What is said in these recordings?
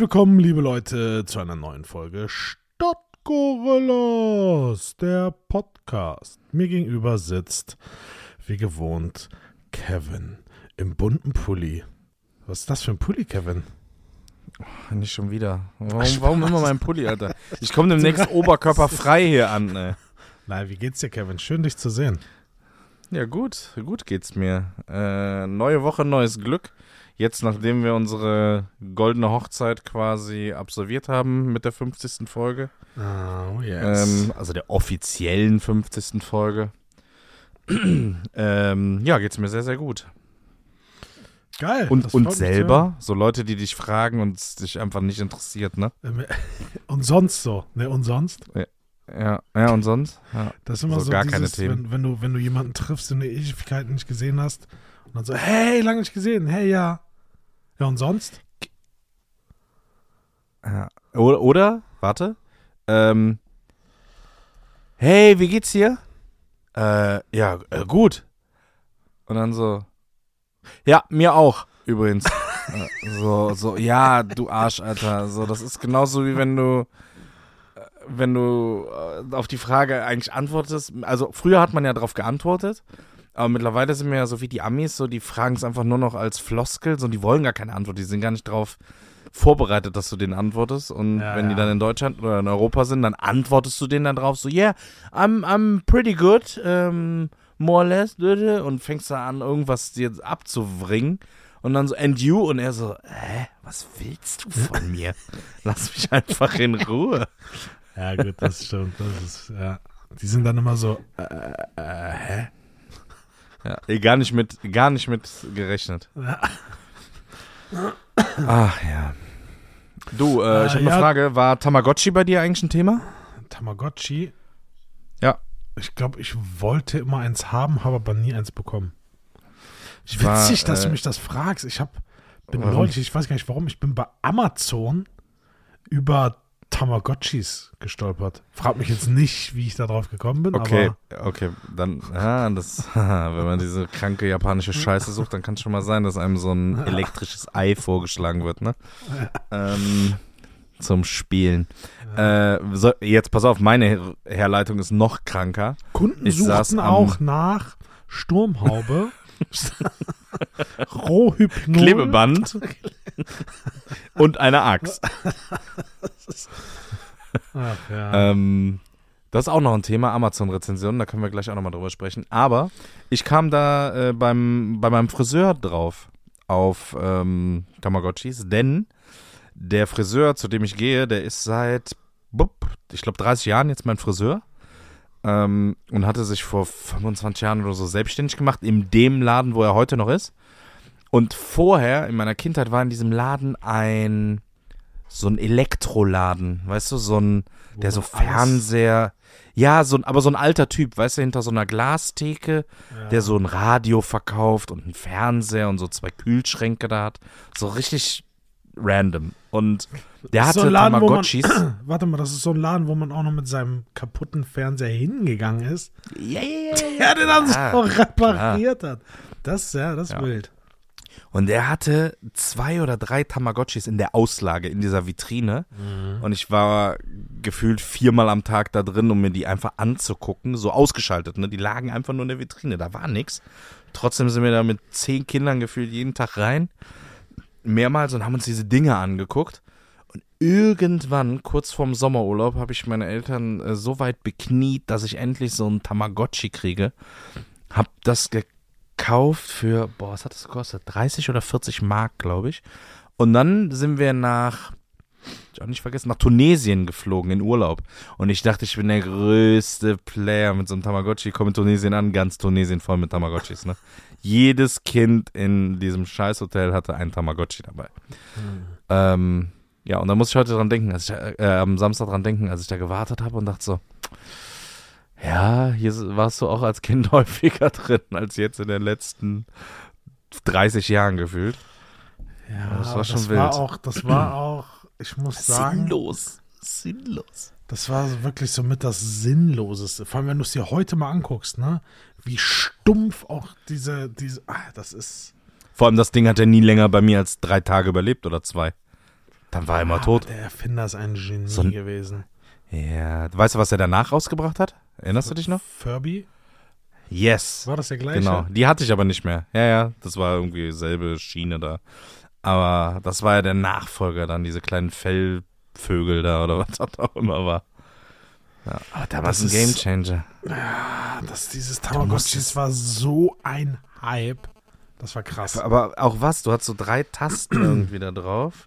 Herzlich willkommen, liebe Leute, zu einer neuen Folge Stadtgorillas, der Podcast. Mir gegenüber sitzt, wie gewohnt, Kevin im bunten Pulli. Was ist das für ein Pulli, Kevin? Nicht schon wieder. Warum, warum immer mein Pulli, Alter? Ich komme demnächst oberkörperfrei hier an, ey. Nein, wie geht's dir, Kevin? Schön, dich zu sehen. Ja, gut. Gut geht's mir. Äh, neue Woche, neues Glück. Jetzt, nachdem wir unsere goldene Hochzeit quasi absolviert haben mit der 50. Folge. Oh, yes. Ähm, also der offiziellen 50. Folge. ähm, ja, geht's mir sehr, sehr gut. Geil. Und, und selber, so Leute, die dich fragen und es dich einfach nicht interessiert, ne? hören. Und sonst so, ne? Und sonst? Ja, ja, und sonst? Ja. Das ist immer So so, gar dieses, keine Themen. Wenn, wenn, du, wenn du jemanden triffst, den du Ewigkeit nicht gesehen hast und dann so, hey, lange nicht gesehen, hey, ja. Ja, und sonst? Oder, oder warte. Ähm, hey, wie geht's dir? Äh, ja, äh, gut. Und dann so. Ja, mir auch, übrigens. Äh, so, so, ja, du Arsch, Alter. So, das ist genauso wie wenn du, äh, wenn du äh, auf die Frage eigentlich antwortest. Also, früher hat man ja darauf geantwortet. Aber mittlerweile sind wir ja so wie die Amis, so die fragen es einfach nur noch als Floskel, so die wollen gar keine Antwort, die sind gar nicht drauf vorbereitet, dass du denen antwortest. Und Ja, wenn die ja. dann in Deutschland oder in Europa sind, dann antwortest du denen dann drauf, so, yeah, I'm, I'm pretty good, um, more or less, und fängst da an, irgendwas dir abzuwringen. Und dann so, and you? Und er so, hä, was willst du von mir? Lass mich einfach in Ruhe. Ja, gut, das stimmt. Das ist, ja. Die sind dann immer so, äh, äh, hä? Ja, gar nicht mit, gar nicht mit gerechnet. Ja. Ach ja. Du, äh, ich Äh, habe eine ja. Frage. War Tamagotchi bei dir eigentlich ein Thema? Tamagotchi. Ja. Ich glaube, ich wollte immer eins haben, habe aber nie eins bekommen. Ich war, Witzig, dass äh, du mich das fragst. Ich habe, bin Warum? neulich, ich weiß gar nicht warum, ich bin bei Amazon über Tamagotchis gestolpert. Frag mich jetzt nicht, wie ich da drauf gekommen bin, Okay, aber okay, dann, ja, das, wenn man diese kranke japanische Scheiße sucht, dann kann es schon mal sein, dass einem so ein elektrisches Ei vorgeschlagen wird, ne? Ähm, zum Spielen. Äh, so, jetzt pass auf, meine Her Herleitung ist noch kranker. Kunden ich suchten auch nach Sturmhaube, Rohhypnol. Klebeband und eine Axt. Ach, ja. Ähm, das ist auch noch ein Thema, Amazon-Rezensionen, da können wir gleich auch nochmal drüber sprechen. Aber ich kam da äh, beim, bei meinem Friseur drauf auf ähm, Tamagotchis, denn der Friseur, zu dem ich gehe, der ist seit, ich glaube, 30 Jahren jetzt mein Friseur. Ähm, und hatte sich vor 25 Jahren oder so selbstständig gemacht, in dem Laden, wo er heute noch ist. Und vorher, in meiner Kindheit, war in diesem Laden ein so ein Elektroladen, weißt du, so ein, der so Fernseher, ja, so ein, aber so ein alter Typ, weißt du, hinter so einer Glastheke, Ja. der so ein Radio verkauft und einen Fernseher und so zwei Kühlschränke da hat. So richtig random. Und der hatte so Laden, wo man- Tamagotchis. Warte mal, das ist so ein Laden, wo man auch noch mit seinem kaputten Fernseher hingegangen ist. Ja, Der den dann klar, so repariert hat. Das, ja, das ist Ja. wild. Und er hatte zwei oder drei Tamagotchis in der Auslage, in dieser Vitrine. Und ich war gefühlt viermal am Tag da drin, um mir die einfach anzugucken. So ausgeschaltet, ne? Die lagen einfach nur in der Vitrine, da war nix. Trotzdem sind wir da mit zehn Kindern gefühlt jeden Tag rein. Mehrmals und haben uns diese Dinge angeguckt. Und irgendwann, kurz vorm Sommerurlaub, habe ich meine Eltern äh, so weit bekniet, dass ich endlich so ein Tamagotchi kriege. Hab das gekauft für, boah, was hat das gekostet? 30 oder 40 Mark, glaube ich. Und dann sind wir nach, ich auch nicht vergessen, nach Tunesien geflogen in Urlaub. Und ich dachte, ich bin der größte Player mit so einem Tamagotchi. Komme in Tunesien an, ganz Tunesien voll mit Tamagotchis, ne? Jedes Kind in diesem Scheißhotel hatte ein Tamagotchi dabei. Ähm, ja, und da muss ich heute dran denken, als ich äh, am Samstag dran denken, als ich da gewartet habe und dachte so, ja, hier warst du auch als Kind häufiger drin als jetzt in den letzten 30 Jahren gefühlt. Ja, Das war schon das wild. War auch, das war auch, ich muss sagen, Sinnlos. Sinnlos. das war wirklich so mit das Sinnloseste. Vor allem, wenn du es dir heute mal anguckst, ne? Wie stumpf auch diese, diese, ah, das ist, Vor allem das Ding hat ja nie länger bei mir als drei Tage überlebt oder zwei. Dann war er immer Aber tot. Der Erfinder ist ein Genie So ein- gewesen. Ja. Weißt du, was er danach rausgebracht hat? Erinnerst du dich noch? Furby? Yes. War das der gleiche? Genau. Die hatte ich aber nicht mehr. Ja, ja. Das war irgendwie selbe Schiene da. Aber das war ja der Nachfolger dann, diese kleinen Fellvögel da oder was auch immer war. Ja, aber da war Das es ein Gamechanger. Das, dieses Tamagotchi, das war so ein Hype. Das war krass. Aber auch was? Du hast so drei Tasten irgendwie da drauf.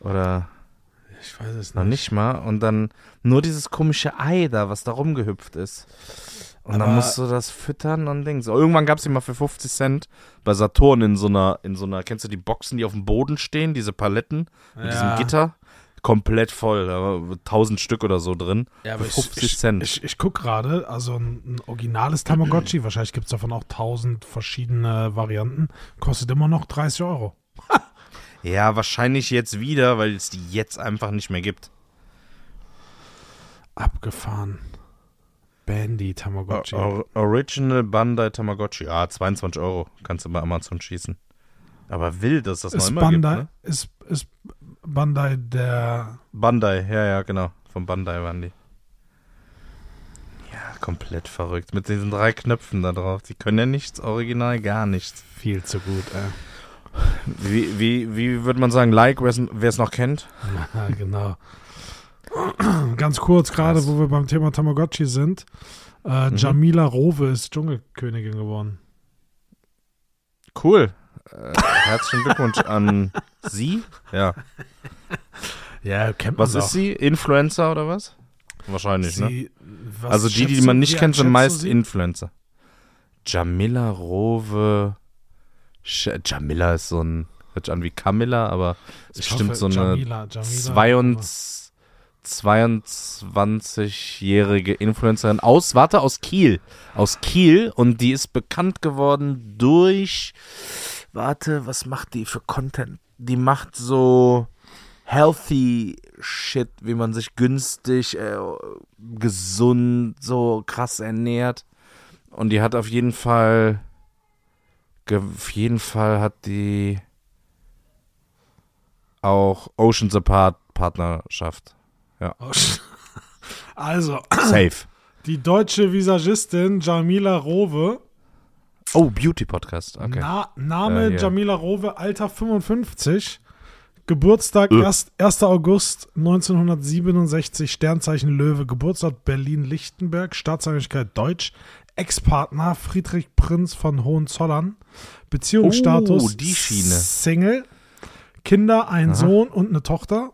Oder Ich weiß es noch nicht mal. Und dann nur dieses komische Ei da, was da rumgehüpft ist. Und dann Aber- musst du das füttern und Dings. Irgendwann gab es die mal für 50 Cent bei Saturn in so einer, in so einer, kennst du die Boxen, die auf dem Boden stehen, diese Paletten mit Ja. diesem Gitter? Komplett voll, da war 1000 Stück oder so drin. Ja, aber für ich, 50 ich, Cent. Ich, ich gucke gerade, also ein, ein originales Tamagotchi, wahrscheinlich gibt es davon auch tausend verschiedene Varianten, kostet immer noch 30 Euro. Ja, wahrscheinlich jetzt wieder, weil es die jetzt einfach nicht mehr gibt. Abgefahren. Bandy Tamagotchi. Or Original Bandai Tamagotchi. Ah, 22 Euro. Kannst du bei Amazon schießen. Aber wild, dass das noch ist, immer Bandai, gibt, ne? ist, ist Bandai der. Bandai, ja, ja, genau. Von Bandai waren die. Ja, komplett verrückt. Mit diesen drei Knöpfen da drauf. Die können ja nichts, original gar nichts. Viel zu gut, ey. Wie, wie, wie würde man sagen, like, wer es noch kennt? Ja, genau. Ganz kurz, gerade wo wir beim Thema Tamagotchi sind. Äh, Mhm. Jamila Rowe ist Dschungelkönigin geworden. Cool. Äh, herzlichen Glückwunsch an Sie. Ja. Ja, kennt Was ist sie? Influencer oder was? Wahrscheinlich, ne? Sie, was Also die, die man nicht kennt, sind meist sie? Influencer. Jamila Rowe. Sch- Jamila ist so ein. Hört sich an wie Camilla, aber ist Ich bestimmt hoffe, so eine Jamila, Jamila, 22 22-jährige Influencerin aus, warte, aus Kiel. Aus Kiel und die ist bekannt geworden durch, warte, was macht die für Content? Die macht so healthy Shit, wie man sich günstig, äh, gesund, so krass ernährt. Und die hat auf jeden Fall, auf jeden Fall hat die auch Oceans Apart Partnerschaft. Also, Safe. die deutsche Visagistin Jamila Rowe, Oh, Beauty Podcast. Okay. Na, Name Äh, hier. Jamila Rowe, Alter 55, Geburtstag Äh. erst, 1. August 1967, Sternzeichen Löwe, Geburtsort Berlin-Lichtenberg, Staatsangehörigkeit Deutsch, Ex-Partner Friedrich Prinz von Hohenzollern, Beziehungsstatus Oh, die Schiene. Single, Kinder, ein Aha. Sohn und eine Tochter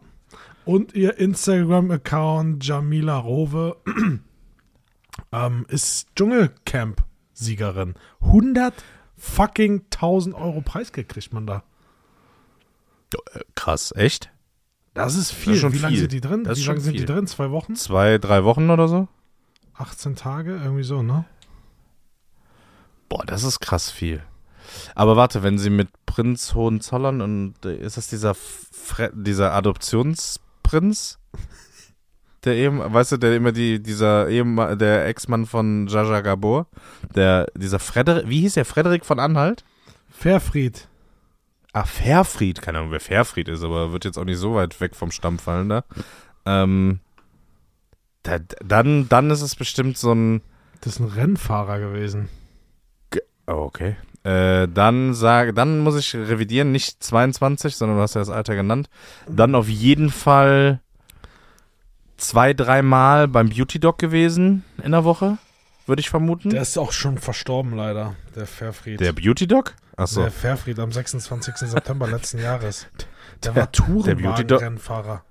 und ihr Instagram-Account Jamila Rowe ähm, ist Dschungelcamp-Siegerin. 100 fucking 1000 Euro Preisgeld kriegt man da. Krass, echt? Das ist viel. ist schon Wie lange sind die drin? Das Wie lange sind die drin? Zwei Wochen? Zwei, drei Wochen oder so? 18 Tage? Irgendwie so, ne? Boah, das ist krass viel. Aber warte, wenn sie mit Prinz Hohenzollern und äh, ist das dieser Fre dieser Adoptionsprinz? Der eben, weißt du, der immer die, dieser Ehemann, der Ex-Mann von Jaja Gabor, der, dieser Frederik, wie hieß der, Frederik von Anhalt? Fairfried. Ah, Fairfried, keine Ahnung, wer Fairfried ist, aber wird jetzt auch nicht so weit weg vom Stamm fallen da. Ähm, da, dann, dann ist es bestimmt so ein, Das ist ein Rennfahrer gewesen. oh, okay. Äh, dann sage, dann muss ich revidieren, nicht 22, sondern du hast ja das Alter genannt. Dann auf jeden Fall zwei, dreimal beim Beauty Doc gewesen in der Woche, würde ich vermuten. Der ist auch schon verstorben, leider, der Fairfried. Der Beauty Doc? Achso. Der Fairfried am 26. September letzten Jahres. Der, Der- war der Tourenwagen-Rennfahrer.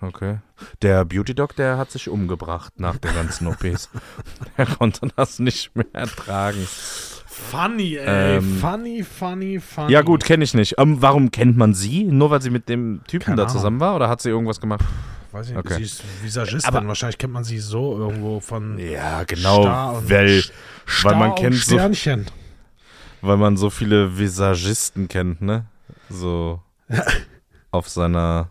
Okay. Der Beauty Doc, der hat sich umgebracht nach den ganzen OPs. er konnte das nicht mehr ertragen. Funny, ey. Ähm, funny, funny, funny. Ja gut, kenne ich nicht. Ähm, warum kennt man sie? Nur weil sie mit dem Typen Keine da Ahnung. zusammen war oder hat sie irgendwas gemacht? Weiß ich nicht. Okay. Sie ist Visagistin. Aber- Wahrscheinlich kennt man sie so irgendwo von Ja, Star genau, und weil, Star weil man kennt so, Sternchen. weil man so viele Visagisten kennt, ne? So auf seiner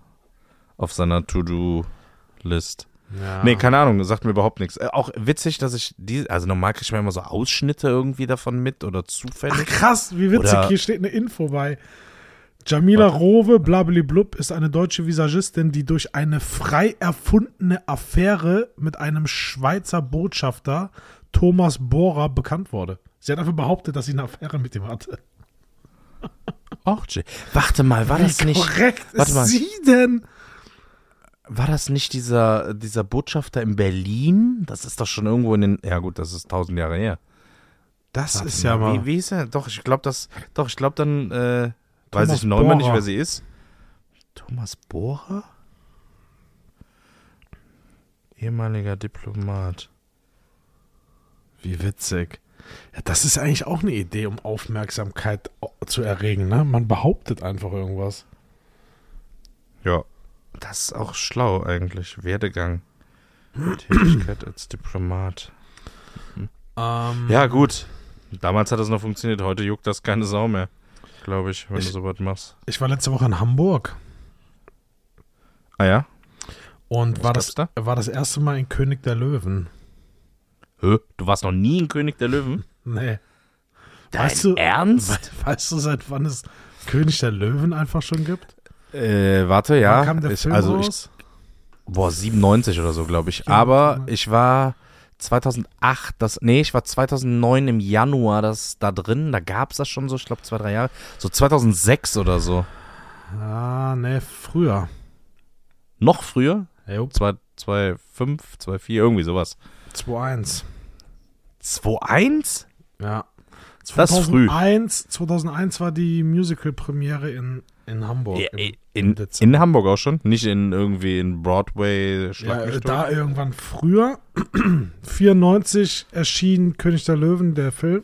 auf seiner To-Do-List. Ja. Nee, keine Ahnung, sagt mir überhaupt nichts. Äh, auch witzig, dass ich die, also normal kriege ich mir immer so Ausschnitte irgendwie davon mit oder Ach, zufällig. krass, wie witzig. Oder- Hier steht eine Info bei. Jamila Warte. Rowe, blablablub, ist eine deutsche Visagistin, die durch eine frei erfundene Affäre mit einem Schweizer Botschafter, Thomas Bohrer, bekannt wurde. Sie hat einfach behauptet, dass sie eine Affäre mit ihm hatte. Jay. Warte mal, war das nicht. korrekt warte ist mal. sie denn? War das nicht dieser, dieser Botschafter in Berlin? Das ist doch schon irgendwo in den. Ja, gut, das ist tausend Jahre her. Das Warte ist ja mal. Wie, wie ist er? Doch, ich glaube, das. Doch, ich glaube, dann äh, weiß ich noch immer nicht, wer sie ist. Thomas Bohrer? Ehemaliger Diplomat. Wie witzig. Ja, das ist eigentlich auch eine Idee, um Aufmerksamkeit au- zu erregen, ne? Man behauptet einfach irgendwas. Ja. Das ist auch schlau eigentlich. Werdegang. Tätigkeit als Diplomat. Ähm, Ja, gut. Damals hat das noch funktioniert. Heute juckt das keine Sau mehr. Glaube ich, wenn Ich- du sowas machst. Ich war letzte Woche in Hamburg Ah ja? und Was war das, gab's war das erste Mal in König der Löwen. Hä? Du warst noch nie ein König der Löwen? Nee. Dein Weißt du- Ernst? We weißt du, seit wann es König der Löwen einfach schon gibt? Äh, warte, ja. Wann kam der ich, Film also ich, raus? boah, 97 oder so, glaube ich. Ja, Aber ne? ich war 2008, das, nee, ich war 2009 im Januar das da drin. Da gab es das schon so, ich glaube zwei, drei Jahre. So 2006 oder so. Ah, nee, früher. Noch früher? Jo, 2005, 2004, irgendwie sowas. 2-1. 2-1? Ja. Das ist früh. 2001, 2001 war die Musical-Premiere in, in Hamburg. Ja, im- in, in. Hamburg auch schon? Nicht in irgendwie in Broadway, Ja, da irgendwann früher. 94 erschien König der Löwen, der Film.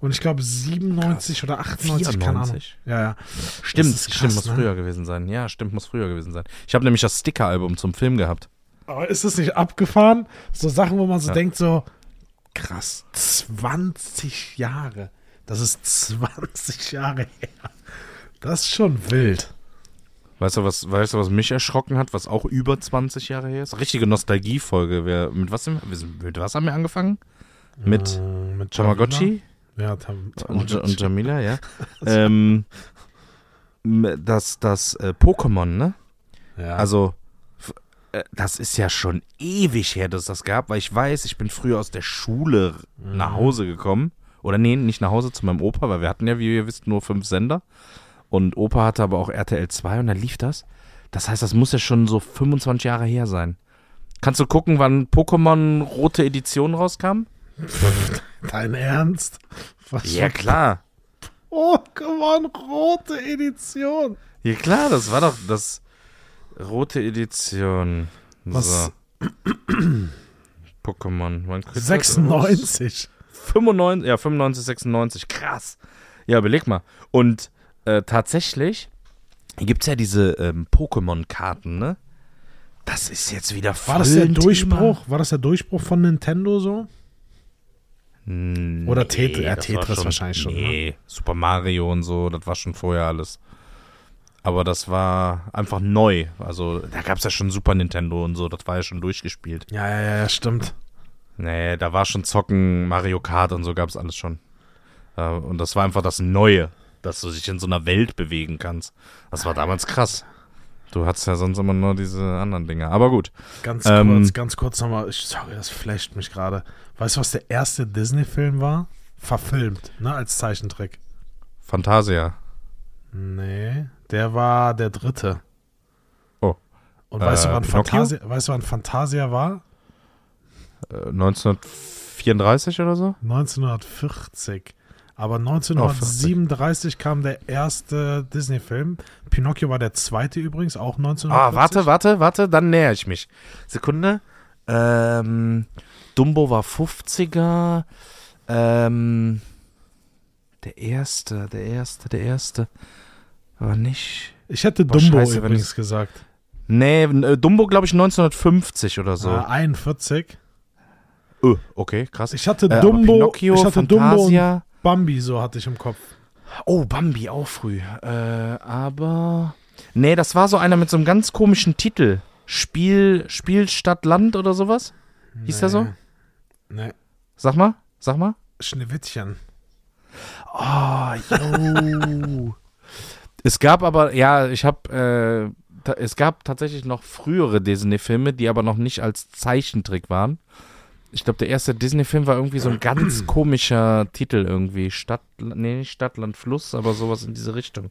Und ich glaube 97 oder 98, keine Ahnung. 94? Ja, ja. Stimmt, Das ist stimmt, krass, muss ne? früher gewesen sein. Ja, stimmt, muss früher gewesen sein. Ich habe nämlich das Sticker-Album zum Film gehabt. Aber ist es nicht abgefahren? So Sachen, wo man so Ja. denkt, so krass, 20 Jahre. Das ist 20 Jahre her. Das ist schon wild. Weißt du, was, weißt du, was mich erschrocken hat, was auch über 20 Jahre her ist? Richtige Nostalgiefolge. Wir, mit, was, mit was haben wir angefangen? Mit Äh, mit Tamagotchi Ja, Tam und, Tamagotchi. und Jamila, ja. ähm, das das äh, Pokémon, ne? ja. Also, äh, das ist ja schon ewig her, dass es das gab, weil ich weiß, ich bin früher aus der Schule nach Hause gekommen. Oder nee, nicht nach Hause zu meinem Opa, weil wir hatten ja, wie ihr wisst, nur fünf Sender. Und Opa hatte aber auch RTL 2 und da lief das. Das heißt, das muss ja schon so 25 Jahre her sein. Kannst du gucken, wann Pokémon rote Edition rauskam? Dein Ernst? Was Ja, klar. Pokémon rote Edition. Ja, klar, das war doch das rote Edition. Was? So. Pokémon. Wann kommt das raus? 96. 95, ja, 95, 96, krass. Ja, überleg mal. Und äh, tatsächlich gibt es ja diese ähm, Pokémon-Karten, ne? Das ist jetzt wieder voll War das der Durchbruch? War das der Durchbruch von Nintendo so? Oder Nee, Tetris- ja, das war Tetris wahrscheinlich schon, ne? Nee, Super Mario und so, das war schon vorher alles. Aber das war einfach neu. Also, da gab es ja schon Super Nintendo und so, das war ja schon durchgespielt. Ja, ja, ja, ja, stimmt. Nee, da war schon Zocken, Mario Kart und so gab es alles schon. Äh, und das war einfach das Neue, dass du dich in so einer Welt bewegen kannst. Das war damals krass. Du hattest ja sonst immer nur diese anderen Dinge. Aber gut. Ganz Ähm, kurz, ganz kurz nochmal. Ich, sorry, das flasht mich gerade. Weißt du, was der erste Disney-Film war? Verfilmt, ne, als Zeichentrick. Fantasia. Nee, der war der dritte. Oh. Und weißt, Äh, du, wann? Fantasia, weißt du, wann Fantasia war? Äh, 1934 oder so? 1940. Aber 1937 kam der erste Disney-Film. Pinocchio war der zweite übrigens, auch 1940. Ah, warte, warte, warte, dann näher ich mich. Sekunde. Ähm, Dumbo war 50er. Ähm, der erste, der erste, der erste. Aber nicht. Ich hätte Boah, Dumbo scheiße, übrigens ich's- gesagt. Nee, äh, Dumbo glaube ich 1950 oder so. Ah, 41. Öh, okay, krass. Ich hatte Äh, Dumbo, Pinocchio, ich hatte Dumbo und Fantasia. Bambi, so hatte ich im Kopf. Oh, Bambi auch früh. Äh, aber. Nee, das war so einer mit so einem ganz komischen Titel. Spiel, Spiel Stadt Land oder sowas? Hieß der so? Nee. Sag mal, sag mal. Schneewittchen. Oh, yo. Es gab aber, ja, ich habe, äh, es gab tatsächlich noch frühere Disney-Filme, die aber noch nicht als Zeichentrick waren. Ich glaube, der erste Disney-Film war irgendwie so ein ganz komischer Titel irgendwie. Stadt, nee, nicht Stadt, Land, Fluss, aber sowas in diese Richtung.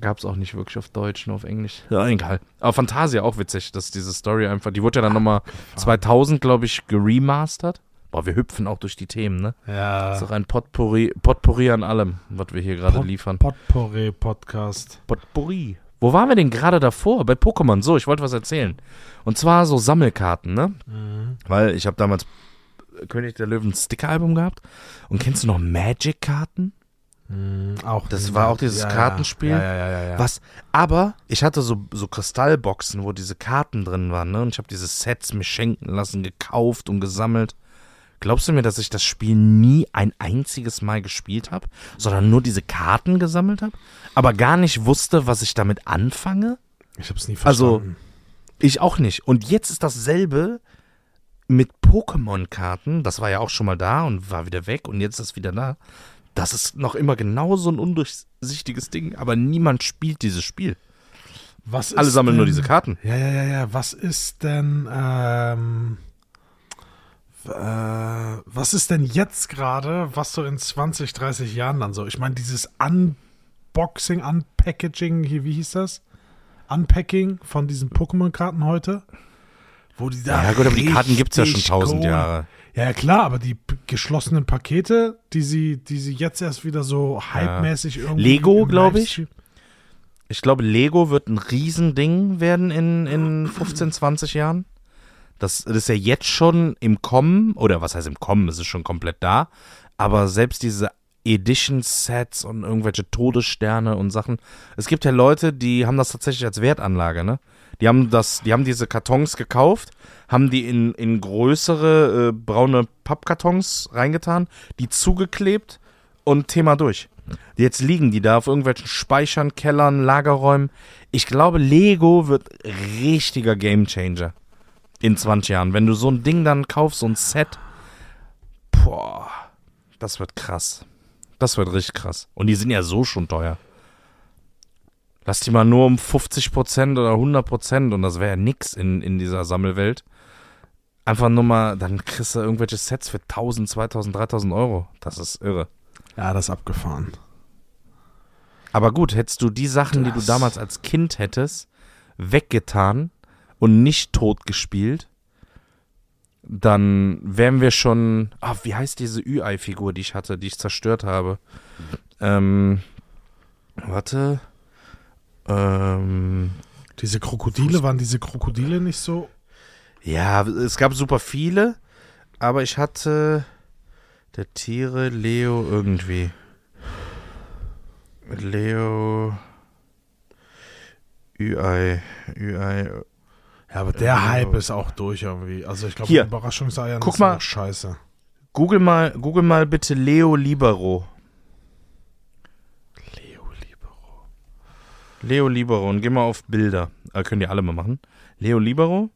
Gab es auch nicht wirklich auf Deutsch, nur auf Englisch. Ja, egal. Aber Fantasia auch witzig, dass diese Story einfach, die wurde ja dann nochmal 2000, glaube ich, geremastert. Boah, wir hüpfen auch durch die Themen, ne? Ja. Das ist auch ein Potpourri, Potpourri an allem, was wir hier gerade Pot- liefern. Potpourri-Podcast. Potpourri. Wo waren wir denn gerade davor? Bei Pokémon. So, ich wollte was erzählen. Und zwar so Sammelkarten, ne? Mhm. Weil ich habe damals König der Löwen Sticker-Album gehabt. Und kennst du noch Magic-Karten? Mhm. Auch Das war auch dieses ja. Kartenspiel? Ja, ja, ja, ja, ja. Was? Aber ich hatte so, so Kristallboxen, wo diese Karten drin waren, ne? Und ich habe diese Sets mir schenken lassen, gekauft und gesammelt. Glaubst du mir, dass ich das Spiel nie ein einziges Mal gespielt habe, sondern nur diese Karten gesammelt habe, aber gar nicht wusste, was ich damit anfange? Ich hab's nie Also- verstanden. Ich auch nicht. Und jetzt ist dasselbe mit Pokémon-Karten. Das war ja auch schon mal da und war wieder weg und jetzt ist es wieder da. Das ist noch immer genauso ein undurchsichtiges Ding, aber niemand spielt dieses Spiel. was Alle sammeln nur denn- diese Karten. Ja, ja, ja, ja. Was ist denn, ähm, äh, was ist denn jetzt gerade, was so in 20, 30 Jahren dann so? Ich meine, dieses Unboxing, Unpackaging, hier, wie hieß das? Unpacking von diesen Pokémon-Karten heute? Wo die da Ja, gut, aber die Karten gibt's ja schon tausend Jahre. Ja, ja, klar, aber die geschlossenen Pakete, die sie, die sie jetzt erst wieder so hypemäßig irgendwie. Lego, im glaub ich. Ich glaube, Lego wird ein Riesending werden in, in 15, 20 Jahren. Das, das ist ja jetzt schon im Kommen, oder was heißt im Kommen, es ist schon komplett da. Aber selbst diese Edition-Sets und irgendwelche Todessterne und Sachen. Es gibt ja Leute, die haben das tatsächlich als Wertanlage, ne? Die haben das, die haben diese Kartons gekauft, haben die in, in größere äh, braune Pappkartons reingetan, die zugeklebt und Thema durch. Jetzt liegen die da auf irgendwelchen Speichern, Kellern, Lagerräumen. Ich glaube, Lego wird richtiger Gamechanger in 20 Jahren. Wenn du so ein Ding dann kaufst, so ein Set, boah, das wird krass. Das wird richtig krass. Und die sind ja so schon teuer. Lass die mal nur um 50% oder 100% und das wäre ja nix in, in dieser Sammelwelt. Einfach nur mal, dann kriegst du irgendwelche Sets für 1000, 2000, 3000 Euro. Das ist irre. Ja, das ist abgefahren. Aber gut, hättest du die Sachen, die du Das- damals als Kind hättest, weggetan und nicht tot gespielt, dann wären wir schon. Ah, wie heißt diese Ü-Ei-Figur, die ich hatte, die ich zerstört habe? Ähm, warte. Ähm, Diese Krokodile, waren diese Krokodile nicht so? ja, es gab super viele, aber ich hatte der Tiere Leo irgendwie. Leo. Ü-Ei. Ü-Ei. Ja, aber der Äh, Hype ist auch durch irgendwie. Also ich glaube, Guck ist mal. scheiße. Google mal, Google mal bitte Leo Libero. Leo Libero. Leo Libero und geh mal auf Bilder. Äh, können die alle mal machen. Leo Libero.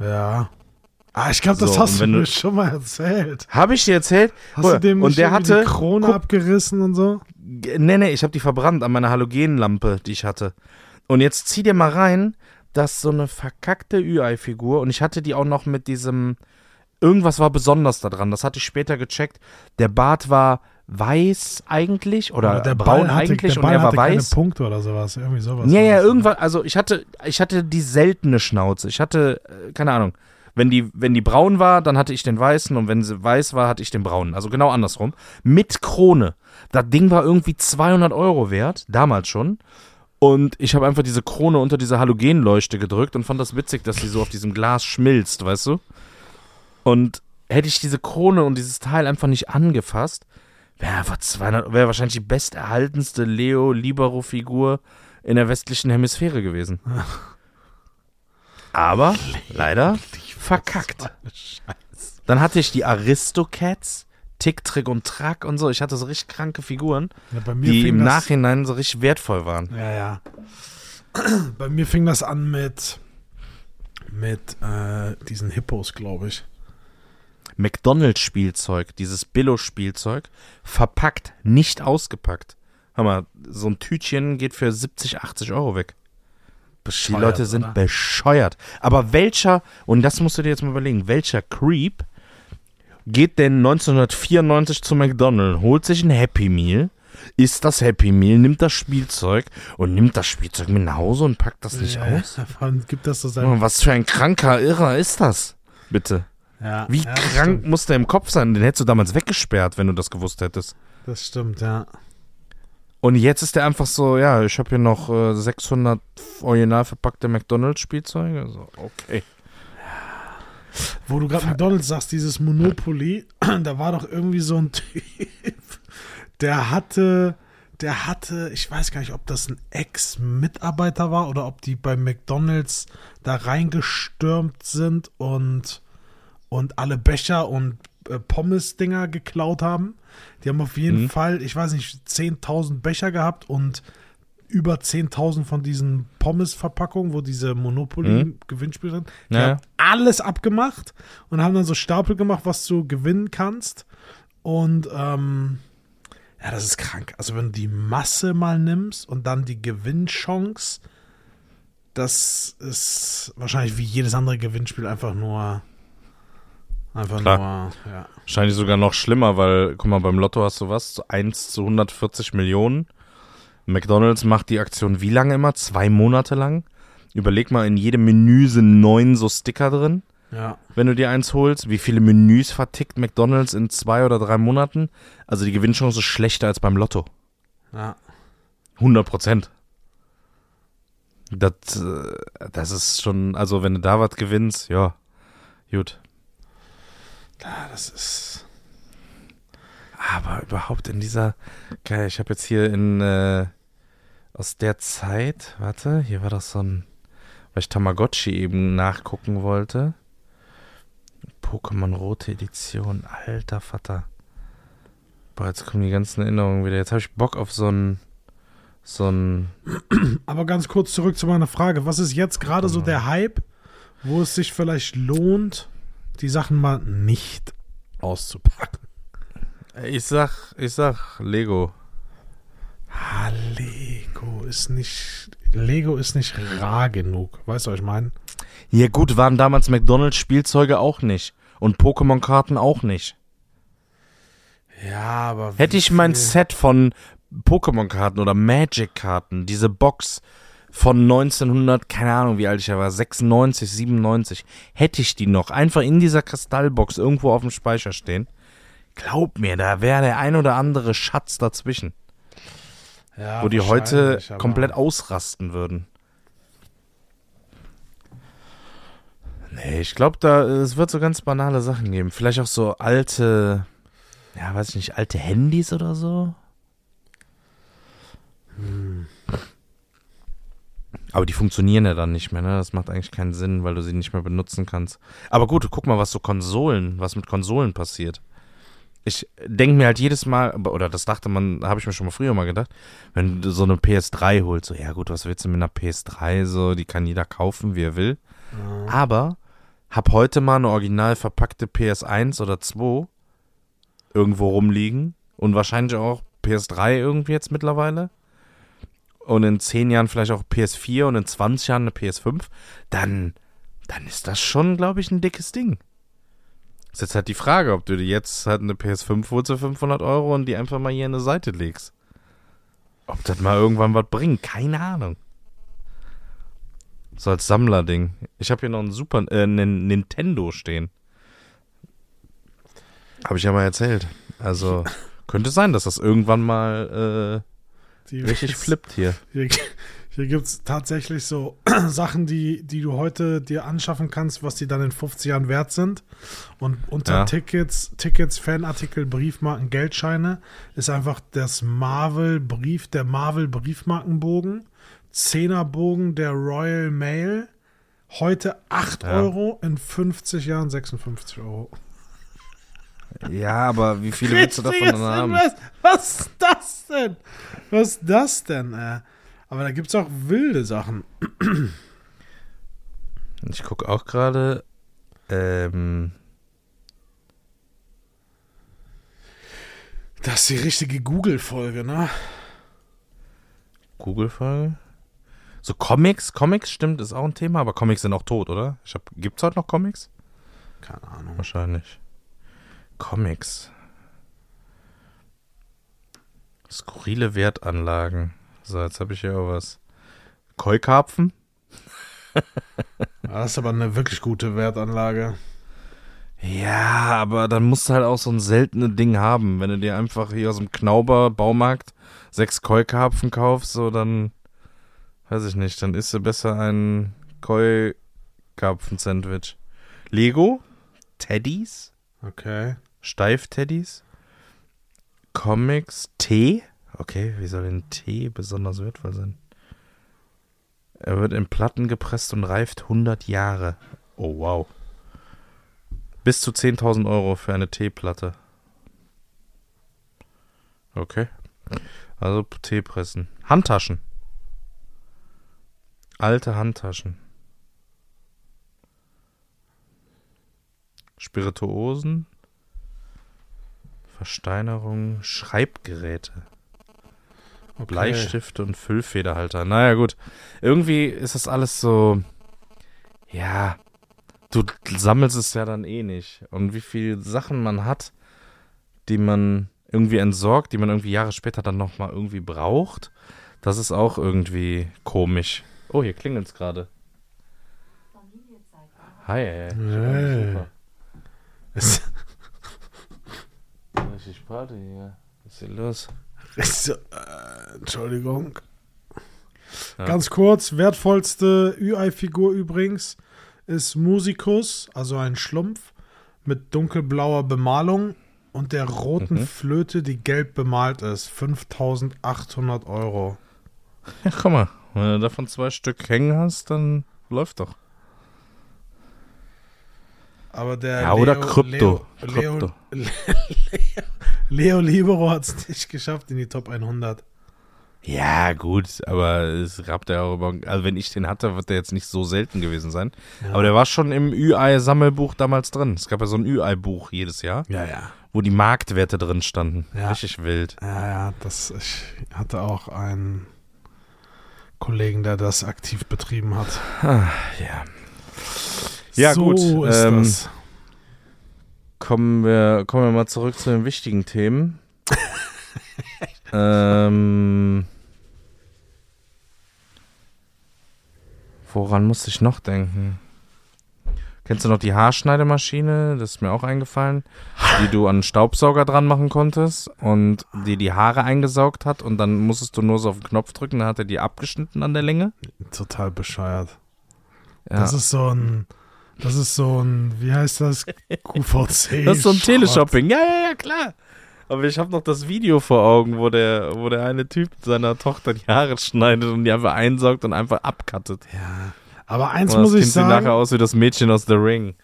Ja. Ah, ich glaube, das So, hast du mir schon mal erzählt. Habe ich dir erzählt? Hast du dem und der hatte. die Krone guck, abgerissen und so? Nee, nee, ich habe die verbrannt an meiner Halogenlampe, die ich hatte. Und jetzt zieh dir mal rein, dass so eine verkackte Ü-Ei-Figur und ich hatte die auch noch mit diesem. Irgendwas war besonders daran, das hatte ich später gecheckt. Der Bart war weiß eigentlich oder der braun Ball hatte, eigentlich der und Ball er war hatte keine weiß. Punkte oder sowas. Irgendwie sowas. Ja, ja, irgendwann, also ich hatte, ich hatte die seltene Schnauze. Ich hatte, äh, keine Ahnung, wenn die, wenn die braun war, dann hatte ich den weißen und wenn sie weiß war, hatte ich den braunen. Also genau andersrum. Mit Krone. Das Ding war irgendwie 200 Euro wert, damals schon. Und ich habe einfach diese Krone unter diese Halogenleuchte gedrückt und fand das witzig, dass sie so auf diesem Glas schmilzt, weißt du? Und hätte ich diese Krone und dieses Teil einfach nicht angefasst, wäre einfach 200, wäre wahrscheinlich die besterhaltenste Leo Libero-Figur in der westlichen Hemisphäre gewesen. Aber leider verkackt. Dann hatte ich die Aristocats, Tick, Trick und Track und so. Ich hatte so richtig kranke Figuren, Ja, die im Nachhinein so richtig wertvoll waren. Ja, ja. Bei mir fing das an mit mit äh, diesen Hippos, glaube ich. McDonalds-Spielzeug, dieses Billo-Spielzeug, verpackt, nicht ausgepackt. Hör mal, so ein Tütchen geht für 70, 80 Euro weg. Die Bescheuert, Leute sind oder? bescheuert. Aber welcher, und das musst du dir jetzt mal überlegen, welcher Creep geht denn 1994 zu McDonald's, holt sich ein Happy Meal, isst das Happy Meal, nimmt das Spielzeug und nimmt das Spielzeug mit nach Hause und packt das nicht Ja, aus? gibt das so sein. Was für ein kranker Irrer ist das? Bitte. Ja, Wie ja, krank Stimmt, muss der im Kopf sein? Den hättest du damals weggesperrt, wenn du das gewusst hättest. das stimmt, ja. Und jetzt ist der einfach so, ja, ich habe hier noch äh, 600 original verpackte McDonalds-Spielzeuge. Also, okay. Wo du gerade McDonalds sagst, dieses Monopoly, da war doch irgendwie so ein Typ, der hatte, der hatte, ich weiß gar nicht, ob das ein Ex-Mitarbeiter war oder ob die bei McDonalds da reingestürmt sind und, und alle Becher und äh, Pommes-Dinger geklaut haben. Die haben auf jeden Mhm. Fall, ich weiß nicht, 10.000 Becher gehabt und über 10.000 von diesen Pommes-Verpackungen, wo diese Monopoly-Gewinnspiele sind. Die Ja, haben alles abgemacht und haben dann so Stapel gemacht, was du gewinnen kannst. Und ähm, ja, das ist krank. Also wenn du die Masse mal nimmst und dann die Gewinnchance, das ist wahrscheinlich wie jedes andere Gewinnspiel einfach nur einfach Klar. nur, ja. Wahrscheinlich sogar noch schlimmer, weil, guck mal, beim Lotto hast du was? So 1 zu 140 Millionen. McDonalds macht die Aktion wie lange immer? Zwei Monate lang. Überleg mal, in jedem Menü sind neun so Sticker drin, Ja, wenn du dir eins holst. Wie viele Menüs vertickt McDonalds in zwei oder drei Monaten? Also die Gewinnchance ist schlechter als beim Lotto. ja. 100 Prozent. Das, äh, das ist schon, also wenn du da was gewinnst, ja, gut. Ja, das ist. Aber überhaupt in dieser, geil, ich habe jetzt hier in, äh, aus der Zeit, warte, hier war doch so ein, weil ich Tamagotchi eben nachgucken wollte. Pokémon Rote Edition, alter Vater. Boah, jetzt kommen die ganzen Erinnerungen wieder. Jetzt habe ich Bock auf so ein, so ein, Aber ganz kurz zurück zu meiner Frage. Was ist jetzt gerade so der Hype, wo es sich vielleicht lohnt, die Sachen mal nicht auszupacken? Ich sag, ich sag Lego. Ah, Lego ist nicht. Lego ist nicht rar genug. Weißt du, was ich meine? Ja gut, waren damals McDonalds Spielzeuge auch nicht. Und Pokémon-Karten auch nicht. Ja, aber. Hätte ich mein Set von Pokémon-Karten oder Magic-Karten, diese Box von 1900, keine Ahnung, wie alt ich da war, 96, 97, hätte ich die noch einfach in dieser Kristallbox irgendwo auf dem Speicher stehen. Glaub mir, da wäre der ein oder andere Schatz dazwischen, ja, wo die heute komplett ausrasten würden. Nee, ich glaube, da es wird so ganz banale Sachen geben. Vielleicht auch so alte, ja, weiß ich nicht, alte Handys oder so. Aber die funktionieren ja dann nicht mehr, ne? Das macht eigentlich keinen Sinn, weil du sie nicht mehr benutzen kannst. Aber gut, guck mal, was so Konsolen, was mit Konsolen passiert. Ich denke mir halt jedes Mal, oder das dachte man, habe ich mir schon mal früher mal gedacht, wenn du so eine PS3 holst, so, ja gut, was willst du mit einer PS3, so, die kann jeder kaufen, wie er will. Aber hab heute mal eine original verpackte PS1 oder 2 irgendwo rumliegen und wahrscheinlich auch PS3 irgendwie jetzt mittlerweile und in 10 Jahren vielleicht auch PS4 und in 20 Jahren eine PS5, dann, dann ist das schon, glaube ich, ein dickes Ding. Ist jetzt halt die Frage, ob du dir jetzt halt eine PS5 holst für 500 Euro und die einfach mal hier an eine Seite legst. Ob das mal irgendwann was bringt, keine Ahnung. So als Sammlerding. Ich habe hier noch ein Super, äh, einen Nintendo stehen. Habe ich ja mal erzählt. Also könnte sein, dass das irgendwann mal äh, richtig flippt hier. Hier, gibt es tatsächlich so Sachen, die, die du heute dir anschaffen kannst, was die dann in 50 Jahren wert sind. Und unter Ja. Tickets, Tickets, Fanartikel, Briefmarken, Geldscheine ist einfach das Marvel-Brief, der Marvel-Briefmarkenbogen, Zehnerbogen der Royal Mail. Heute 8 Ja. Euro, in 50 Jahren 56 Euro. Ja, aber wie viele willst du davon haben? Invest. Was ist das denn? Was ist das denn? Äh? Aber da gibt es auch wilde Sachen. Ich gucke auch gerade. Ähm, Das ist die richtige Google-Folge, ne? Google-Folge? So Comics, Comics stimmt, ist auch ein Thema, aber Comics sind auch tot, oder? Ich hab, gibt's heute noch Comics? Keine Ahnung. Wahrscheinlich. Comics. Skurrile Wertanlagen. So, jetzt habe ich hier auch was. Keukarpfen? Das ist aber eine wirklich gute Wertanlage. Ja, aber dann musst du halt auch so ein seltenes Ding haben. Wenn du dir einfach hier aus dem Knauber Baumarkt sechs Keukarpfen kaufst, so dann, weiß ich nicht, dann isst du besser ein Keukarpfen-Sandwich. Lego, Teddys, Okay. Steif-Teddys, Comics, Tee. Okay, wie soll denn Tee besonders wertvoll sein? Er wird in Platten gepresst und reift 100 Jahre. Oh, wow. Bis zu 10.000 Euro für eine Teeplatte. Okay. Also Tee pressen. Handtaschen. Alte Handtaschen. Spirituosen. Versteinerung. Schreibgeräte. Okay. Bleistifte und Füllfederhalter. Naja, gut. Irgendwie ist das alles so. Ja. Du sammelst es ja dann eh nicht. Und wie viele Sachen man hat, die man irgendwie entsorgt, die man irgendwie Jahre später dann nochmal irgendwie braucht, das ist auch irgendwie komisch. Oh, hier klingelt's gerade. Hi, ey. Hey. Super. Es Richtig Party hier. Was ist hier los? Äh, Entschuldigung. Ja. Ganz kurz, wertvollste UI-Figur übrigens ist Musikus, also ein Schlumpf mit dunkelblauer Bemalung und der roten Mhm. Flöte, die gelb bemalt ist. 5800 Euro. Ja, guck mal. Wenn du davon zwei Stück hängen hast, dann läuft doch. Aber der Ja, oder Leo, Krypto. Leo, Krypto. Leo, Leo Libero hat es nicht geschafft in die Top 100. Ja, gut, aber es gab ja auch über. Also, wenn ich den hatte, wird der jetzt nicht so selten gewesen sein. Ja. Aber der war schon im Ü-Ei-Sammelbuch damals drin. Es gab ja so ein Ü-Ei-Buch jedes Jahr, Ja, ja. wo die Marktwerte drin standen. Ja. Richtig wild. Ja, ja, das, ich hatte auch einen Kollegen, der das aktiv betrieben hat. Ah, ja. Ja, so gut, Ist ähm, das. Kommen wir, kommen wir mal zurück zu den wichtigen Themen. ähm, woran musste ich noch denken? Kennst du noch die Haarschneidemaschine? Das ist mir auch eingefallen. Die du an einen Staubsauger dran machen konntest und die die Haare eingesaugt hat und dann musstest du nur so auf den Knopf drücken, dann hat er die abgeschnitten an der Länge. Total bescheuert. Ja. Das ist so ein, das ist so ein, wie heißt das? QVC. Das ist so ein. Teleshopping. Ja, ja, ja, klar. Aber ich habe noch das Video vor Augen, wo der, wo der eine Typ seiner Tochter die Haare schneidet und die einfach einsaugt und einfach abcuttet. Ja. Aber eins muss ich Kind sieht nachher sagen, aus wie das Mädchen aus The Ring.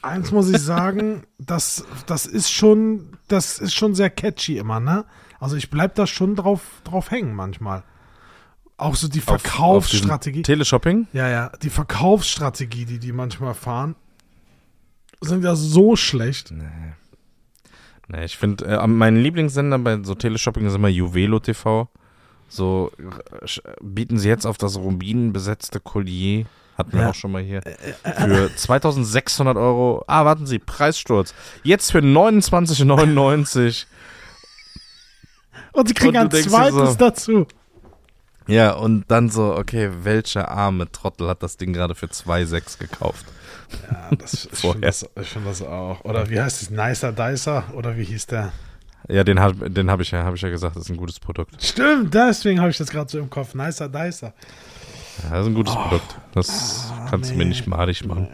eins muss ich sagen, das, das ist schon, das ist schon sehr catchy immer, ne? Also ich bleib da schon drauf, drauf hängen manchmal. Auch so die Auf- auf Verkaufsstrategie. Teleshopping? Ja, ja, die Verkaufsstrategie, die die manchmal fahren, sind ja so schlecht. Nee. Nee, ich finde, äh, mein Lieblingssender bei so Teleshopping ist immer Juvelo TV. So äh, bieten sie jetzt auf das rubinenbesetzte Collier, hatten wir Ja. auch schon mal hier, für 2600 Euro. Ah, warten Sie, Preissturz. Jetzt für 29,99. Und sie kriegen Und ein zweites so- dazu. Ja, und dann so, okay, welcher arme Trottel hat das Ding gerade für 2,6 gekauft? Ja, das, Vorher. finde das, ich find das auch. Oder wie heißt es? Nicer Dicer? Oder wie hieß der? Ja, den habe den hab ich, ja, hab ich ja gesagt, das ist ein gutes Produkt. Stimmt, deswegen habe ich das gerade so im Kopf. Nicer Dicer. Ja, das ist ein gutes Produkt. Das kannst du mir nee. nicht madig machen.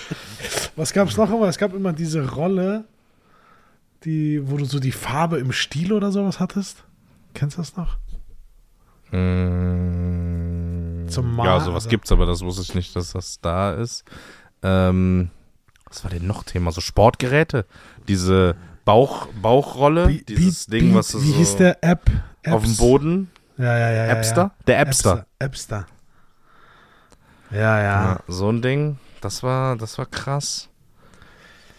Was gab es noch immer? Es gab immer diese Rolle, die, wo du so die Farbe im Stiel oder sowas hattest. Kennst du das noch? Mm, Zum Mal- ja, sowas also- gibt's, aber das wusste ich nicht, dass das da ist. Ähm, was war denn noch Thema? So Sportgeräte? Diese Bauch, Bauchrolle, Wie- dieses wie- Ding, wie- was du Wie so hieß der App? auf dem Apps? Boden. Ja, ja, ja. ja Appster? Ja. Der Appster. Appster. Ja, ja. Ja, so ein Ding. Das war, das war krass.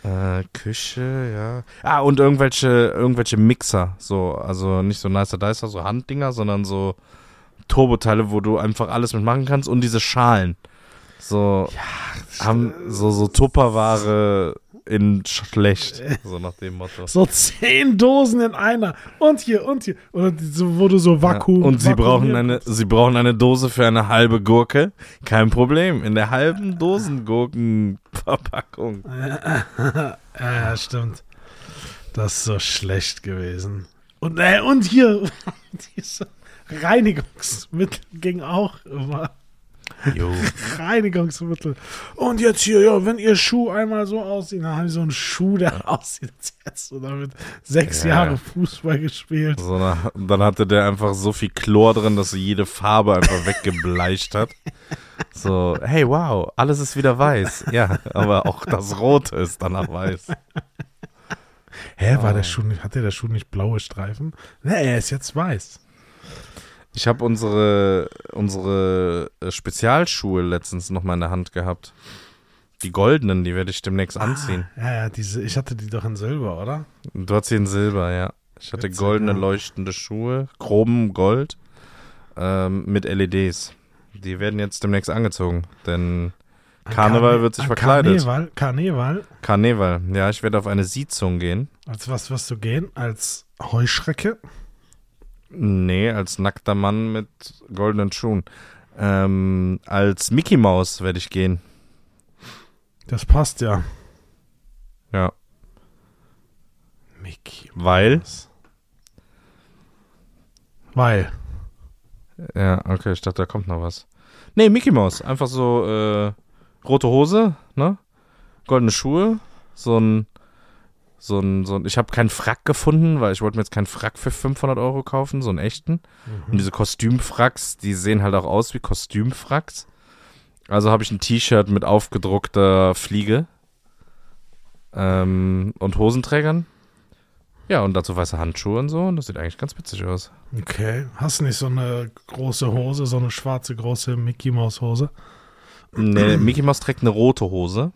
Äh, Küche, ja. Ah, und irgendwelche, irgendwelche Mixer. So, also nicht so nicer Dicer, so Handdinger, sondern so Turboteile, wo du einfach alles mitmachen kannst. Und diese Schalen. So, haben so, so Tupperware in schlecht. So nach dem Motto. So zehn Dosen in einer. Und hier, und hier. Oder so, wo du so Vakuum. Ja, und sie brauchen, eine, sie brauchen eine Dose für eine halbe Gurke. Kein Problem. In der halben Dosengurkenverpackung. Ja, ja, stimmt. Das ist so schlecht gewesen. Und, äh, und hier, Reinigungsmittel ging auch immer. Jo. Reinigungsmittel. Und jetzt hier, ja, wenn ihr Schuh einmal so aussieht, dann haben die so einen Schuh, der aussieht, als hättest du damit sechs Ja. Jahre Fußball gespielt. So, dann hatte der einfach so viel Chlor drin, dass jede Farbe einfach weggebleicht hat. So, hey, wow, alles ist wieder weiß. Ja, aber auch das Rote ist danach weiß. Hä, war der Schuh nicht, hatte der Schuh nicht blaue Streifen? Ne, er ist jetzt weiß. Ich habe unsere, unsere äh, Spezialschuhe letztens noch mal in der Hand gehabt. Die goldenen, die werde ich demnächst anziehen. Ja, ja, diese, ich hatte die doch in Silber, oder? Du hast sie in Silber, ja. Ich hatte Witzig, goldene leuchtende Schuhe, chromen Gold ähm, mit LEDs. Die werden jetzt demnächst angezogen, denn An Karneval Karne- wird sich an verkleidet. Karneval, Karneval. Karneval. Ja, ich werde auf eine Sitzung gehen. Als was wirst du gehen? Als Heuschrecke? Nee, als nackter Mann mit goldenen Schuhen. Ähm, als Mickey Maus werde ich gehen. Das passt ja. Ja, Mickey. weil. Mouse. Weil. Ja, okay, ich dachte, da kommt noch was. Nee, Mickey Maus. Einfach so äh, rote Hose, ne? Goldene Schuhe, so ein so ein, so ein, ich habe keinen Frack gefunden, weil ich wollte mir jetzt keinen Frack für 500 Euro kaufen, so einen echten. Und diese Kostümfracks, die sehen halt auch aus wie Kostümfracks. Also habe ich ein T-Shirt mit aufgedruckter Fliege ähm, und Hosenträgern. Ja, und dazu weiße Handschuhe und so. Und das sieht eigentlich ganz witzig aus. Okay. Hast du nicht so eine große Hose, so eine schwarze große Mickey Maus Hose? Nee, Mickey Mouse trägt eine rote Hose.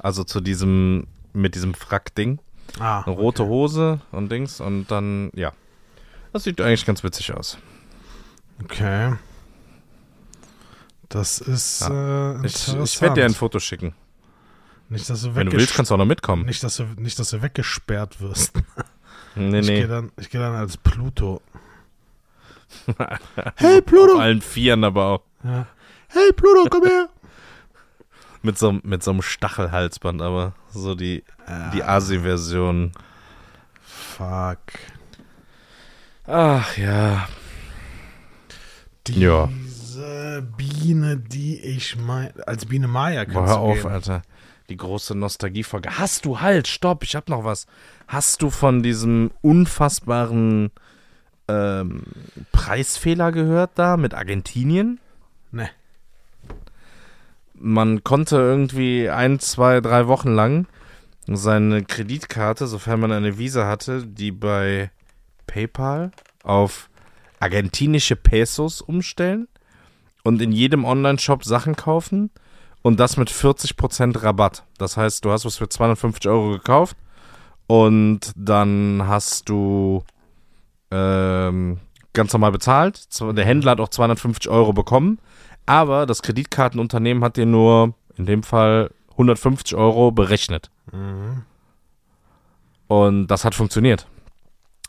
Also zu diesem, mit diesem Frack-Ding. Ah. Eine rote Hose und Dings und dann, ja. Das sieht eigentlich ganz witzig aus. Okay. Das ist Ja. äh, Ich, interessant. ich werde dir ein Foto schicken. nicht, dass du Wenn du willst, kannst du auch noch mitkommen. nicht, dass du nicht, dass du weggesperrt wirst. Nee, Ich gehe nee. dann, ich gehe dann als Pluto. hey Pluto! Auf allen Vieren aber auch. Ja. Hey Pluto, komm her! Mit so, mit so einem Stachelhalsband, aber so die, die Asi-Version. Fuck. Ach ja. Ja. Diese Biene, die ich meine, als Biene Maya kannst Boah, hör auf, gehen. Alter. Die große Nostalgiefolge. Hast du, halt, stopp, ich hab noch was. Hast du von diesem unfassbaren ähm, Preisfehler gehört da mit Argentinien? Man konnte irgendwie ein, zwei, drei Wochen lang seine Kreditkarte, sofern man eine Visa hatte, die bei PayPal auf argentinische Pesos umstellen und in jedem Online-Shop Sachen kaufen und das mit 40% Rabatt. Das heißt, du hast was für 250 Euro gekauft und dann hast du ähm, ganz normal bezahlt. Der Händler hat auch 250 Euro bekommen, aber das Kreditkartenunternehmen hat dir nur in dem Fall 150 Euro berechnet. Mhm. Und das hat funktioniert.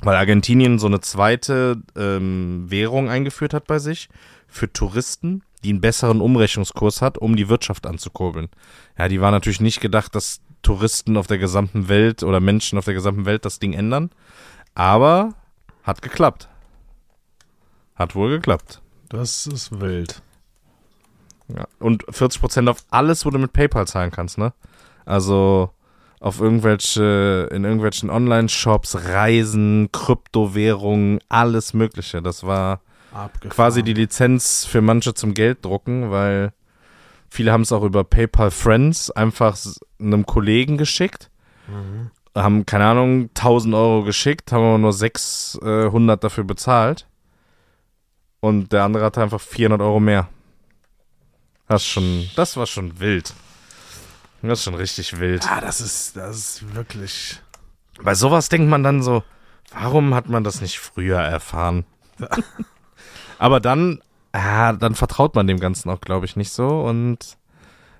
Weil Argentinien so eine zweite ähm, Währung eingeführt hat bei sich für Touristen, die einen besseren Umrechnungskurs hat, um die Wirtschaft anzukurbeln. Ja, die war natürlich nicht gedacht, dass Touristen auf der gesamten Welt oder Menschen auf der gesamten Welt das Ding ändern. Aber hat geklappt. Hat wohl geklappt. Das ist wild. Ja. Und 40% auf alles, wo du mit PayPal zahlen kannst, ne? Also auf irgendwelche, in irgendwelchen Online-Shops, Reisen, Kryptowährungen, alles Mögliche. Das war Abgefahren. quasi die Lizenz für manche zum Gelddrucken, weil viele haben es auch über PayPal Friends einfach einem Kollegen geschickt, Mhm. haben, keine Ahnung, 1000 Euro geschickt, haben aber nur 600 dafür bezahlt. Und der andere hatte einfach 400 Euro mehr. Das, schon, das war schon wild. Das ist schon richtig wild. Ah, das ist, das ist wirklich. Bei sowas denkt man dann so, warum hat man das nicht früher erfahren? Aber dann, ja, dann vertraut man dem Ganzen auch, glaube ich, nicht so und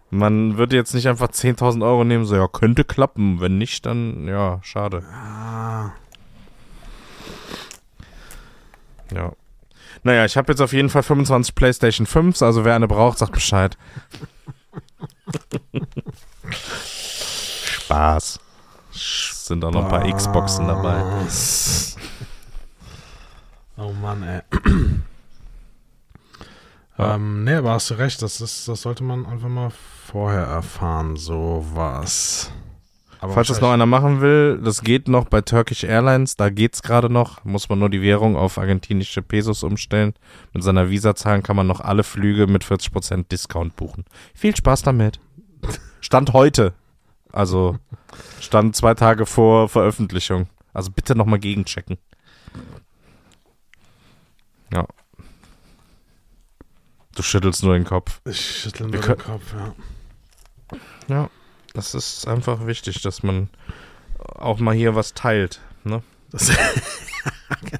man würde jetzt nicht einfach 10.000 Euro nehmen, so, ja, könnte klappen. Wenn nicht, dann, ja, schade. Ah, Ja. Naja, ich habe jetzt auf jeden Fall 25 PlayStation 5s, also wer eine braucht, sagt Bescheid. Spaß. Es sind auch noch ein paar Xboxen dabei. Was? Oh Mann, ey. Ja. ähm, nee, aber hast du recht, das, ist, das sollte man einfach mal vorher erfahren, sowas. Aber Falls das noch einer machen will, das geht noch bei Turkish Airlines, da geht's gerade noch. Muss man nur die Währung auf argentinische Pesos umstellen. Mit seiner Visa zahlen kann man noch alle Flüge mit 40% Discount buchen. Viel Spaß damit. Stand heute. Also stand zwei Tage vor Veröffentlichung. Also bitte nochmal gegenchecken. Ja. Du schüttelst nur den Kopf. Ich schüttel nur können- den Kopf, ja. Ja, das ist einfach wichtig, dass man auch mal hier was teilt. Ne? Das, genau.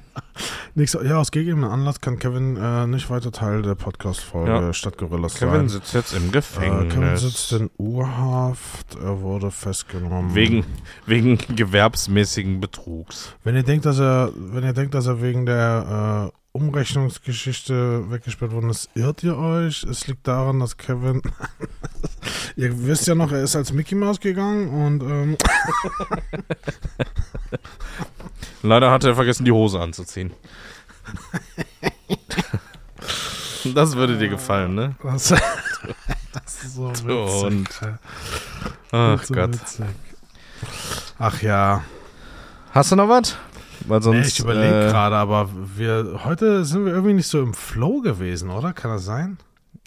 Nächste, ja, aus gegebenem Anlass kann Kevin äh, nicht weiter Teil der Podcast-Folge Ja. Stadt Gorillas Kevin sein. sitzt jetzt im Äh, Gefängnis. Kevin sitzt in Urhaft. Er wurde festgenommen. wegen, wegen gewerbsmäßigen Betrugs. Wenn ihr denkt, dass er, wenn ihr denkt, dass er wegen der äh, Umrechnungsgeschichte weggesperrt worden ist, irrt ihr euch. Es liegt daran, dass Kevin, ihr wisst ja noch, er ist als Mickey Mouse gegangen und ähm, Leider hat er vergessen, die Hose anzuziehen. das würde dir gefallen, ne? das, das ist so witzig. Ey. Ach So Gott. witzig. Ach ja. Hast du noch was? Weil sonst. Nee, ich überlege äh, gerade, aber wir heute sind wir irgendwie nicht so im Flow gewesen, oder? Kann das sein?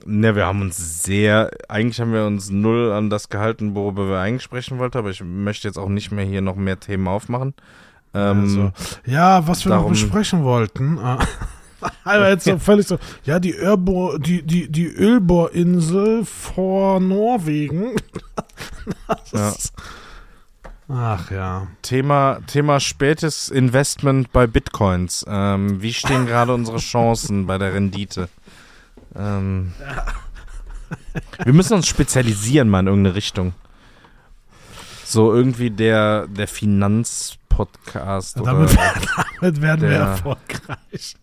Ne, wir haben uns sehr, eigentlich haben wir uns null an das gehalten, worüber wir eigentlich sprechen wollten, aber ich möchte jetzt auch nicht mehr hier noch mehr Themen aufmachen. Ähm, Also, ja, was wir noch darum- besprechen wollten. Aber jetzt so völlig so, ja, die, Ölbohr, die, die, die Ölbohrinsel vor Norwegen. Das Ja. ist- Ach ja. Thema, Thema spätes Investment bei Bitcoins. Ähm, wie stehen gerade unsere Chancen bei der Rendite? Ähm, wir müssen uns spezialisieren mal in irgendeine Richtung. So irgendwie der, der Finanzpodcast. oder Damit, damit werden wir der- erfolgreich.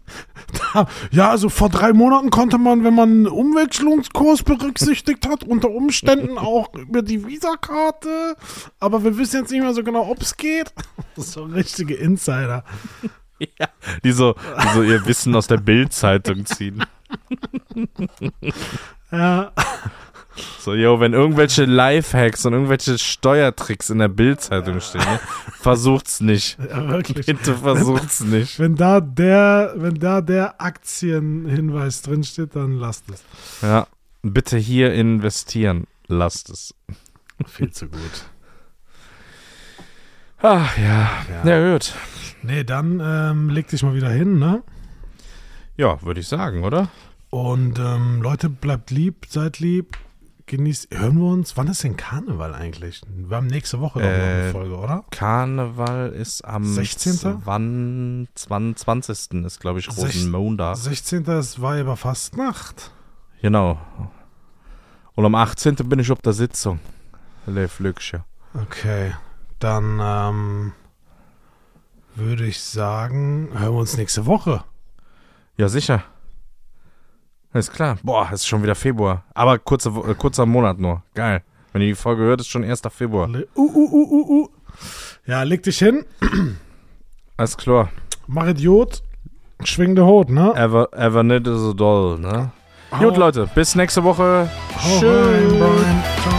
Ja, also vor drei Monaten konnte man, wenn man einen Umwechslungskurs berücksichtigt hat, unter Umständen auch über die Visakarte. Aber wir wissen jetzt nicht mehr so genau, ob es geht. Das ist so richtige Insider. ja, die, so, die so ihr Wissen aus der Bild-Zeitung ziehen. Ja. So, yo, wenn irgendwelche Lifehacks und irgendwelche Steuertricks in der Bild-Zeitung stehen, ne, versucht's nicht. Ja, wirklich. Bitte versucht's nicht. Wenn da der, wenn da der Aktienhinweis drinsteht, dann lasst es. Ja, bitte hier investieren. Lasst es. Viel zu gut. Ach ja. Ja. Ja, gut. Nee, dann ähm, leg dich mal wieder hin, ne? Ja, würde ich sagen, oder? Und ähm, Leute, bleibt lieb, seid lieb, genießt. Hören wir uns? Wann ist denn Karneval eigentlich? Wir haben nächste Woche noch Äh, eine Folge, oder? Karneval ist am 16.? 20. 20. ist, glaube ich, Rosenmontag. 16. ist Weiberfastnacht. Genau. Und am 18. bin ich auf der Sitzung. Le Flügchen. Okay, dann ähm, würde ich sagen, hören wir uns nächste Woche. Ja, sicher. Ist klar. Boah, es ist schon wieder Februar. Aber kurze, äh, kurzer Monat nur. Geil. Wenn ihr die Folge hört, ist schon 1. Februar. Le- Uh, uh, uh, uh, uh. Ja, leg dich hin, Alles klar. mach Idiot, schwing der Hut, ne? Ever, ever nicht so doll, ne? Hau- Gut, Leute. Bis nächste Woche. Brian. Ciao.